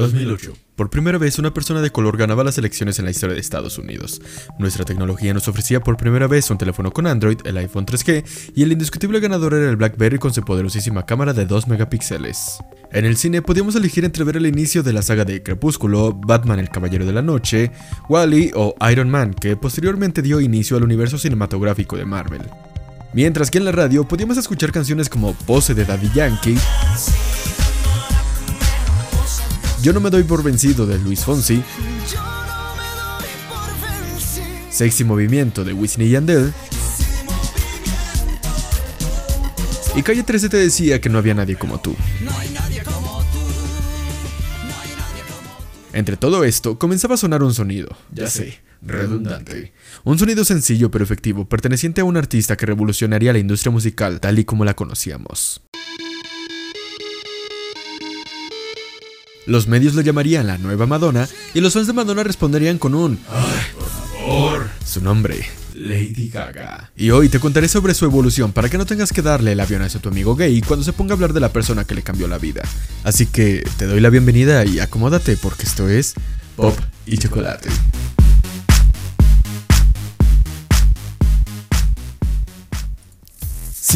2008. Por primera vez una persona de color ganaba las elecciones en la historia de Estados Unidos. Nuestra tecnología nos ofrecía por primera vez un teléfono con Android, el iPhone 3G, y el indiscutible ganador era el BlackBerry con su poderosísima cámara de 2 megapíxeles. En el cine podíamos elegir entre ver el inicio de la saga de Crepúsculo, Batman el Caballero de la Noche, Wally o Iron Man, que posteriormente dio inicio al universo cinematográfico de Marvel. Mientras que en la radio podíamos escuchar canciones como Pose de Daddy Yankee, yo no me doy por vencido de Luis Fonsi. Sexy Movimiento de Whitney Yandel. Y Calle 13 te decía que no había nadie como tú. Entre todo esto, comenzaba a sonar un sonido, ya sé, redundante. Un sonido sencillo pero efectivo, perteneciente a un artista que revolucionaría la industria musical tal y como la conocíamos. Los medios lo llamarían la nueva Madonna y los fans de Madonna responderían con un ¡Ay, por favor! Su nombre, Lady Gaga. Y hoy te contaré sobre su evolución para que no tengas que darle el avión a tu amigo gay cuando se ponga a hablar de la persona que le cambió la vida. Así que te doy la bienvenida y acomódate porque esto es Pop y Chocolate.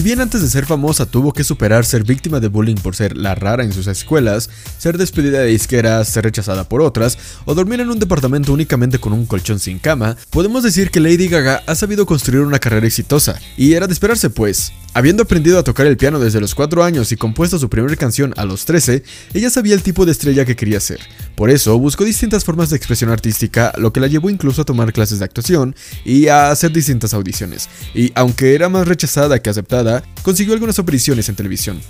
Bien antes de ser famosa tuvo que superar ser víctima de bullying por ser la rara en sus escuelas, ser despedida de disqueras, ser rechazada por otras, o dormir en un departamento únicamente con un colchón sin cama, podemos decir que Lady Gaga ha sabido construir una carrera exitosa, y era de esperarse pues. Habiendo aprendido a tocar el piano desde los 4 años y compuesto su primera canción a los 13, ella sabía el tipo de estrella que quería ser. Por eso buscó distintas formas de expresión artística, lo que la llevó incluso a tomar clases de actuación y a hacer distintas audiciones. Y aunque era más rechazada que aceptada, consiguió algunas apariciones en televisión.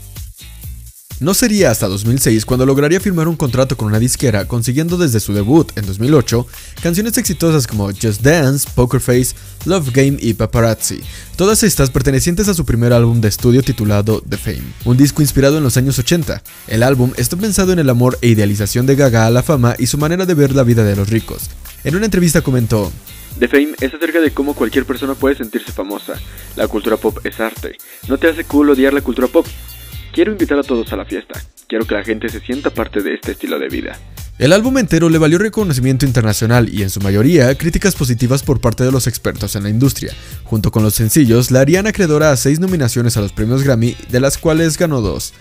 No sería hasta 2006 cuando lograría firmar un contrato con una disquera, consiguiendo desde su debut en 2008 canciones exitosas como Just Dance, Poker Face, Love Game y Paparazzi, todas estas pertenecientes a su primer álbum de estudio titulado The Fame, un disco inspirado en los años 80. El álbum está pensado en el amor e idealización de Gaga a la fama y su manera de ver la vida de los ricos. En una entrevista comentó, The Fame es acerca de cómo cualquier persona puede sentirse famosa. La cultura pop es arte. No te hace cool odiar la cultura pop. Quiero invitar a todos a la fiesta. Quiero que la gente se sienta parte de este estilo de vida. El álbum entero le valió reconocimiento internacional y en su mayoría críticas positivas por parte de los expertos en la industria. Junto con los sencillos, la harían acreedora a seis nominaciones a los premios Grammy, de las cuales ganó dos.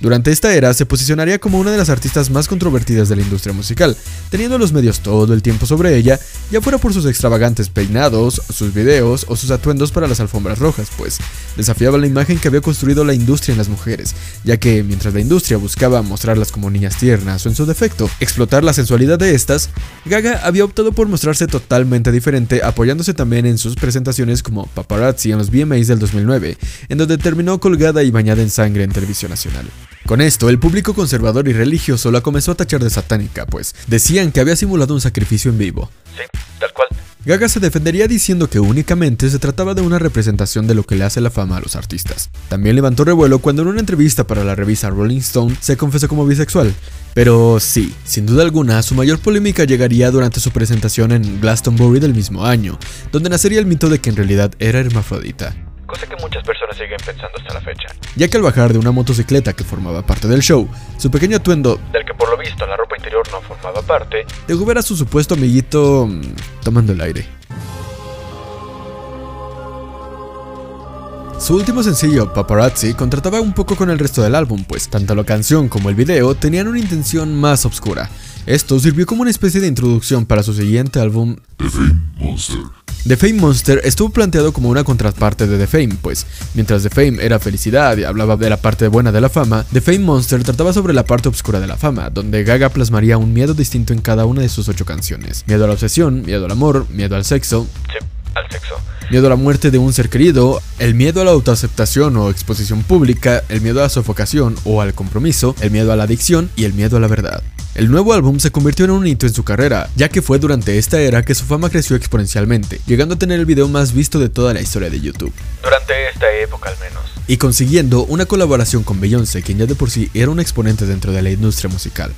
Durante esta era se posicionaría como una de las artistas más controvertidas de la industria musical, teniendo los medios todo el tiempo sobre ella, ya fuera por sus extravagantes peinados, sus videos o sus atuendos para las alfombras rojas, pues desafiaba la imagen que había construido la industria en las mujeres, ya que mientras la industria buscaba mostrarlas como niñas tiernas o en su defecto, la sensualidad de estas, Gaga había optado por mostrarse totalmente diferente, apoyándose también en sus presentaciones como paparazzi en los VMAs del 2009, en donde terminó colgada y bañada en sangre en televisión nacional. Con esto, el público conservador y religioso la comenzó a tachar de satánica, pues decían que había simulado un sacrificio en vivo. Gaga se defendería diciendo que únicamente se trataba de una representación de lo que le hace la fama a los artistas. También levantó revuelo cuando en una entrevista para la revista Rolling Stone se confesó como bisexual. Pero sí, sin duda alguna, su mayor polémica llegaría durante su presentación en Glastonbury del mismo año, donde nacería el mito de que en realidad era hermafrodita cosa que muchas personas siguen pensando hasta la fecha. Ya que al bajar de una motocicleta que formaba parte del show, su pequeño atuendo, del que por lo visto la ropa interior no formaba parte, dejó ver a su supuesto amiguito mm, tomando el aire. Su último sencillo, Paparazzi, contrataba un poco con el resto del álbum, pues tanto la canción como el video tenían una intención más oscura. Esto sirvió como una especie de introducción para su siguiente álbum, The Fame Monster. The Fame Monster estuvo planteado como una contraparte de The Fame, pues mientras The Fame era felicidad y hablaba de la parte buena de la fama, The Fame Monster trataba sobre la parte oscura de la fama, donde Gaga plasmaría un miedo distinto en cada una de sus ocho canciones. Miedo a la obsesión, miedo al amor, miedo al sexo, Sí, al sexo. miedo a la muerte de un ser querido, el miedo a la autoaceptación o exposición pública, el miedo a la sofocación o al compromiso, el miedo a la adicción y el miedo a la verdad. El nuevo álbum se convirtió en un hito en su carrera, ya que fue durante esta era que su fama creció exponencialmente, llegando a tener el video más visto de toda la historia de YouTube, Durante esta época al menos. y consiguiendo una colaboración con Beyoncé, quien ya de por sí era un exponente dentro de la industria musical.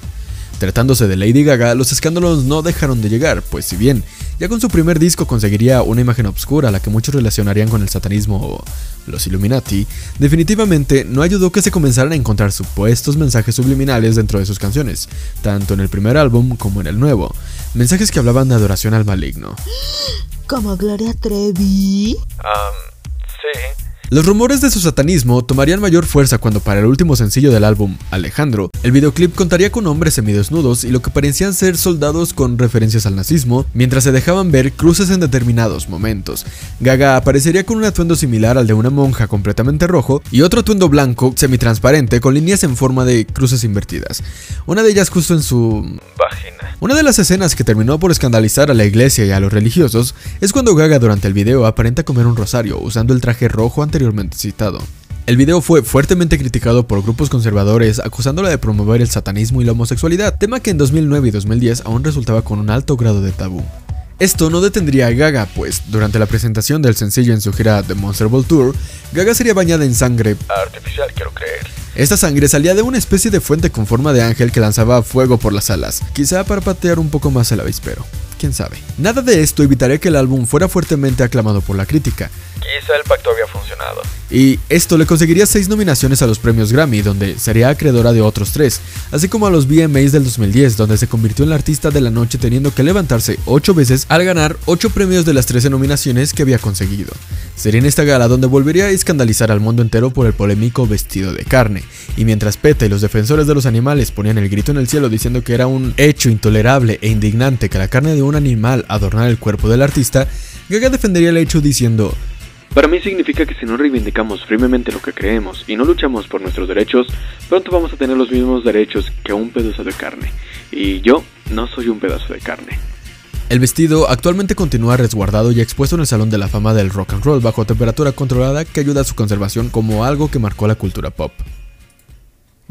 Tratándose de Lady Gaga, los escándalos no dejaron de llegar, pues si bien Ya con su primer disco conseguiría una imagen obscura a la que muchos relacionarían con el satanismo o los Illuminati, definitivamente no ayudó que se comenzaran a encontrar supuestos mensajes subliminales dentro de sus canciones, tanto en el primer álbum como en el nuevo, mensajes que hablaban de adoración al maligno. ¿Como Gloria Trevi? sí. Los rumores de su satanismo tomarían mayor fuerza cuando para el último sencillo del álbum, Alejandro, el videoclip contaría con hombres semidesnudos y lo que parecían ser soldados con referencias al nazismo, mientras se dejaban ver cruces en determinados momentos. Gaga aparecería con un atuendo similar al de una monja completamente rojo y otro atuendo blanco semitransparente con líneas en forma de cruces invertidas. Una de ellas justo en su Vagina. una de las escenas que terminó por escandalizar a la iglesia y a los religiosos es cuando Gaga durante el video aparenta comer un rosario usando el traje rojo anteriormente citado. El video fue fuertemente criticado por grupos conservadores acusándola de promover el satanismo y la homosexualidad, tema que en 2009 y 2010 aún resultaba con un alto grado de tabú. Esto no detendría a Gaga, pues durante la presentación del sencillo en su gira The Monster Ball Tour, Gaga sería bañada en sangre. Artificial, quiero creer. Esta sangre salía de una especie de fuente con forma de ángel que lanzaba fuego por las alas, quizá para patear un poco más el avispero. Quién sabe. Nada de esto evitaría que el álbum fuera fuertemente aclamado por la crítica, Quizá el pacto había funcionado. y esto le conseguiría 6 nominaciones a los premios Grammy, donde sería acreedora de otros 3, así como a los VMAs del 2010, donde se convirtió en la artista de la noche teniendo que levantarse 8 veces al ganar 8 premios de las 13 nominaciones que había conseguido. Sería en esta gala donde volvería a escandalizar al mundo entero por el polémico vestido de carne, y mientras PETA y los defensores de los animales ponían el grito en el cielo diciendo que era un hecho intolerable e indignante que la carne de un animal adornara el cuerpo del artista, Gaga defendería el hecho diciendo, Para mí significa que si no reivindicamos firmemente lo que creemos y no luchamos por nuestros derechos, pronto vamos a tener los mismos derechos que un pedazo de carne. Y yo no soy un pedazo de carne. El vestido actualmente continúa resguardado y expuesto en el Salón de la Fama del Rock and Roll bajo temperatura controlada que ayuda a su conservación como algo que marcó la cultura pop.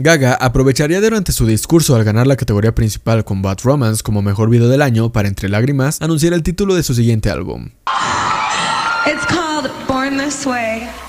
Gaga aprovecharía durante su discurso al ganar la categoría principal con Bad Romance como mejor video del año para entre lágrimas anunciar el título de su siguiente álbum. It's called Born This Way.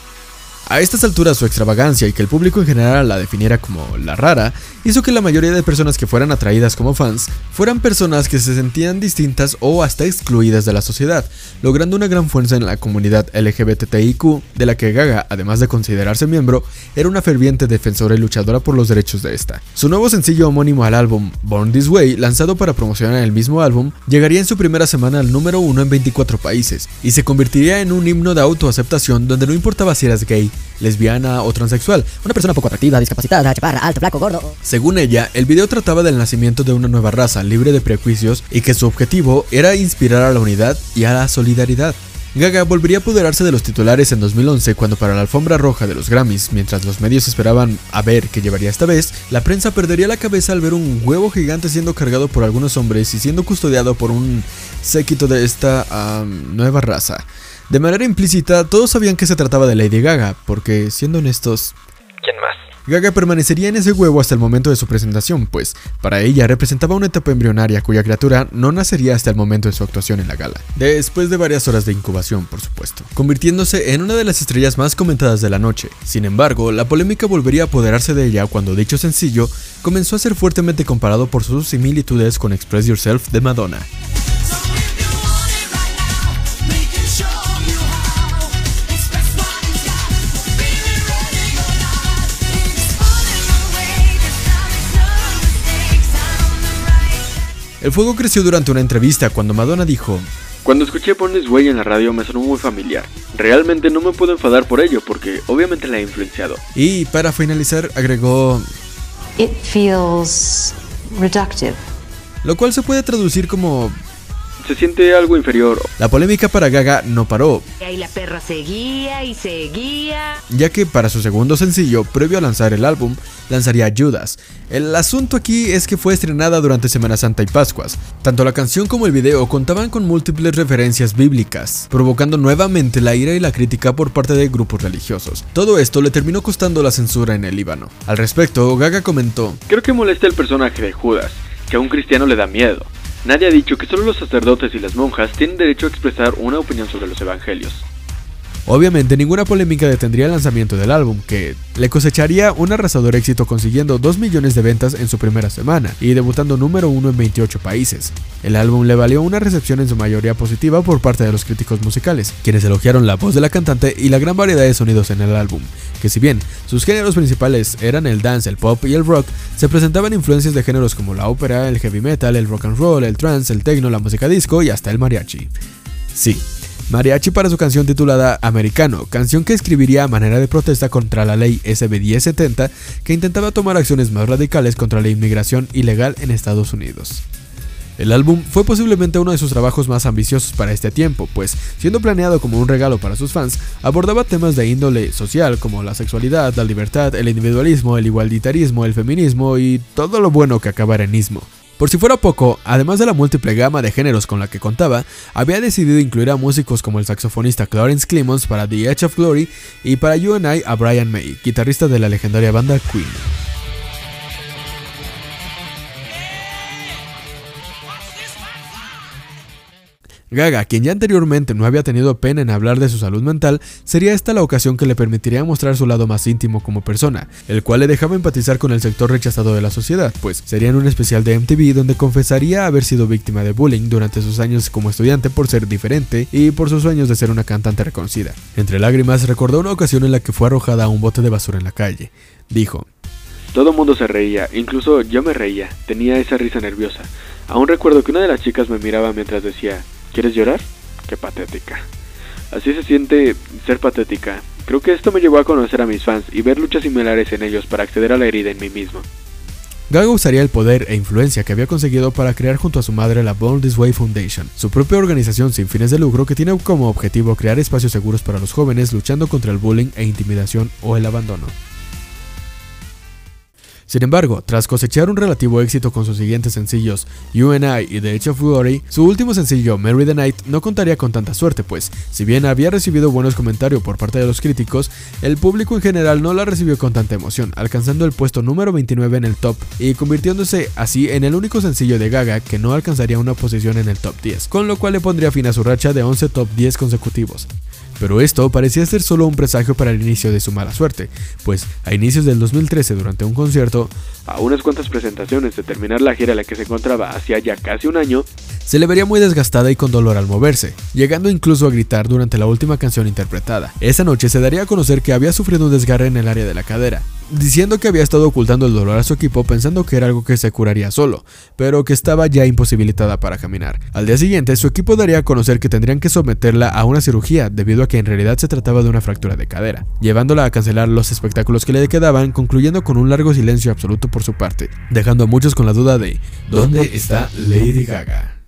A estas alturas su extravagancia y que el público en general la definiera como la rara hizo que la mayoría de personas que fueran atraídas como fans fueran personas que se sentían distintas o hasta excluidas de la sociedad, logrando una gran fuerza en la comunidad LGBTIQ de la que Gaga, además de considerarse miembro, era una ferviente defensora y luchadora por los derechos de esta. Su nuevo sencillo homónimo al álbum, Born This Way, lanzado para promocionar el mismo álbum, llegaría en su primera semana al número uno en 24 países y se convertiría en un himno de autoaceptación donde no importaba si eras gay, lesbiana o transexual, una persona poco atractiva, Discapacitada, chaparra, alto, flaco, gordo. según ella, el video trataba del nacimiento de una nueva raza libre de prejuicios y que su objetivo era inspirar a la unidad y a la solidaridad. Gaga volvería a apoderarse de los titulares en 2011 cuando para la alfombra roja de los Grammys, mientras los medios esperaban a ver qué llevaría esta vez, la prensa perdería la cabeza al ver un huevo gigante siendo cargado por algunos hombres y siendo custodiado por un séquito de esta nueva raza. De manera implícita, todos sabían que se trataba de Lady Gaga, porque, siendo honestos, ¿Quién más? Gaga permanecería en ese huevo hasta el momento de su presentación, pues para ella representaba una etapa embrionaria cuya criatura no nacería hasta el momento de su actuación en la gala. Después de varias horas de incubación, por supuesto, convirtiéndose en una de las estrellas más comentadas de la noche. Sin embargo, la polémica volvería a apoderarse de ella cuando dicho sencillo comenzó a ser fuertemente comparado por sus similitudes con Express Yourself de Madonna. El fuego creció durante una entrevista cuando Madonna dijo, Cuando escuché Born This Way en la radio me sonó muy familiar. Realmente no me puedo enfadar por ello porque obviamente la he influenciado. y para finalizar agregó, It feels reductive. lo cual se puede traducir como, Se siente algo inferior. la polémica para Gaga no paró, Y ahí la perra seguía y seguía. ya que para su segundo sencillo, previo a lanzar el álbum, lanzaría Judas. El asunto aquí es que fue estrenada durante Semana Santa y Pascuas. Tanto la canción como el video contaban con múltiples referencias bíblicas, provocando nuevamente la ira y la crítica por parte de grupos religiosos. Todo esto le terminó costando la censura en el Líbano. Al respecto, Gaga comentó, Creo que molesta el personaje de Judas, que a un cristiano le da miedo. Nadie ha dicho que solo los sacerdotes y las monjas tienen derecho a expresar una opinión sobre los evangelios. Obviamente ninguna polémica detendría el lanzamiento del álbum, que le cosecharía un arrasador éxito consiguiendo 2 millones de ventas en su primera semana y debutando número 1 en 28 países. El álbum le valió una recepción en su mayoría positiva por parte de los críticos musicales, quienes elogiaron la voz de la cantante y la gran variedad de sonidos en el álbum, que si bien sus géneros principales eran el dance, el pop y el rock, se presentaban influencias de géneros como la ópera, el heavy metal, el rock and roll, el trance, el techno, la música disco y hasta el mariachi. Sí, Mariachi para su canción titulada Americano, canción que escribiría a manera de protesta contra la ley SB 1070 que intentaba tomar acciones más radicales contra la inmigración ilegal en Estados Unidos. El álbum fue posiblemente uno de sus trabajos más ambiciosos para este tiempo, pues, siendo planeado como un regalo para sus fans, abordaba temas de índole social como la sexualidad, la libertad, el individualismo, el igualitarismo, el feminismo y todo lo bueno que acabara en. Por si fuera poco, además de la múltiple gama de géneros con la que contaba, había decidido incluir a músicos como el saxofonista Clarence Clemons para The Edge of Glory y para You and I a Brian May, guitarrista de la legendaria banda Queen. Gaga, quien ya anteriormente no había tenido pena en hablar de su salud mental, sería esta la ocasión que le permitiría mostrar su lado más íntimo como persona, el cual le dejaba empatizar con el sector rechazado de la sociedad, pues sería en un especial de MTV donde confesaría haber sido víctima de bullying durante sus años como estudiante por ser diferente y por sus sueños de ser una cantante reconocida. Entre lágrimas recordó una ocasión en la que fue arrojada a un bote de basura en la calle. Dijo, Todo mundo se reía, incluso yo me reía, tenía esa risa nerviosa. Aún recuerdo que una de las chicas me miraba mientras decía, ¿quieres llorar? Qué patética. Así se siente ser patética. Creo que esto me llevó a conocer a mis fans y ver luchas similares en ellos para acceder a la herida en mí mismo. Gaga usaría el poder e influencia que había conseguido para crear junto a su madre la Born This Way Foundation, su propia organización sin fines de lucro que tiene como objetivo crear espacios seguros para los jóvenes luchando contra el bullying e intimidación o el abandono. Sin embargo, tras cosechar un relativo éxito con sus siguientes sencillos, You and I y The Edge of Glory, su último sencillo, Marry the Night, no contaría con tanta suerte, pues, si bien había recibido buenos comentarios por parte de los críticos, el público en general no la recibió con tanta emoción, alcanzando el puesto número 29 en el top y convirtiéndose así en el único sencillo de Gaga que no alcanzaría una posición en el top 10, con lo cual le pondría fin a su racha de 11 top 10 consecutivos. Pero esto parecía ser solo un presagio para el inicio de su mala suerte, pues a inicios del 2013 durante un concierto, A unas cuantas presentaciones de terminar la gira en la que se encontraba hacía ya casi un año, se le vería muy desgastada y con dolor al moverse, llegando incluso a gritar durante la última canción interpretada. Esa noche se daría a conocer que había sufrido un desgarre en el área de la cadera, diciendo que había estado ocultando el dolor a su equipo pensando que era algo que se curaría solo, pero que estaba ya imposibilitada para caminar. Al día siguiente, su equipo daría a conocer que tendrían que someterla a una cirugía debido a que en realidad se trataba de una fractura de cadera, llevándola a cancelar los espectáculos que le quedaban, concluyendo con un largo silencio absoluto por su parte, dejando a muchos con la duda de ¿dónde está Lady Gaga?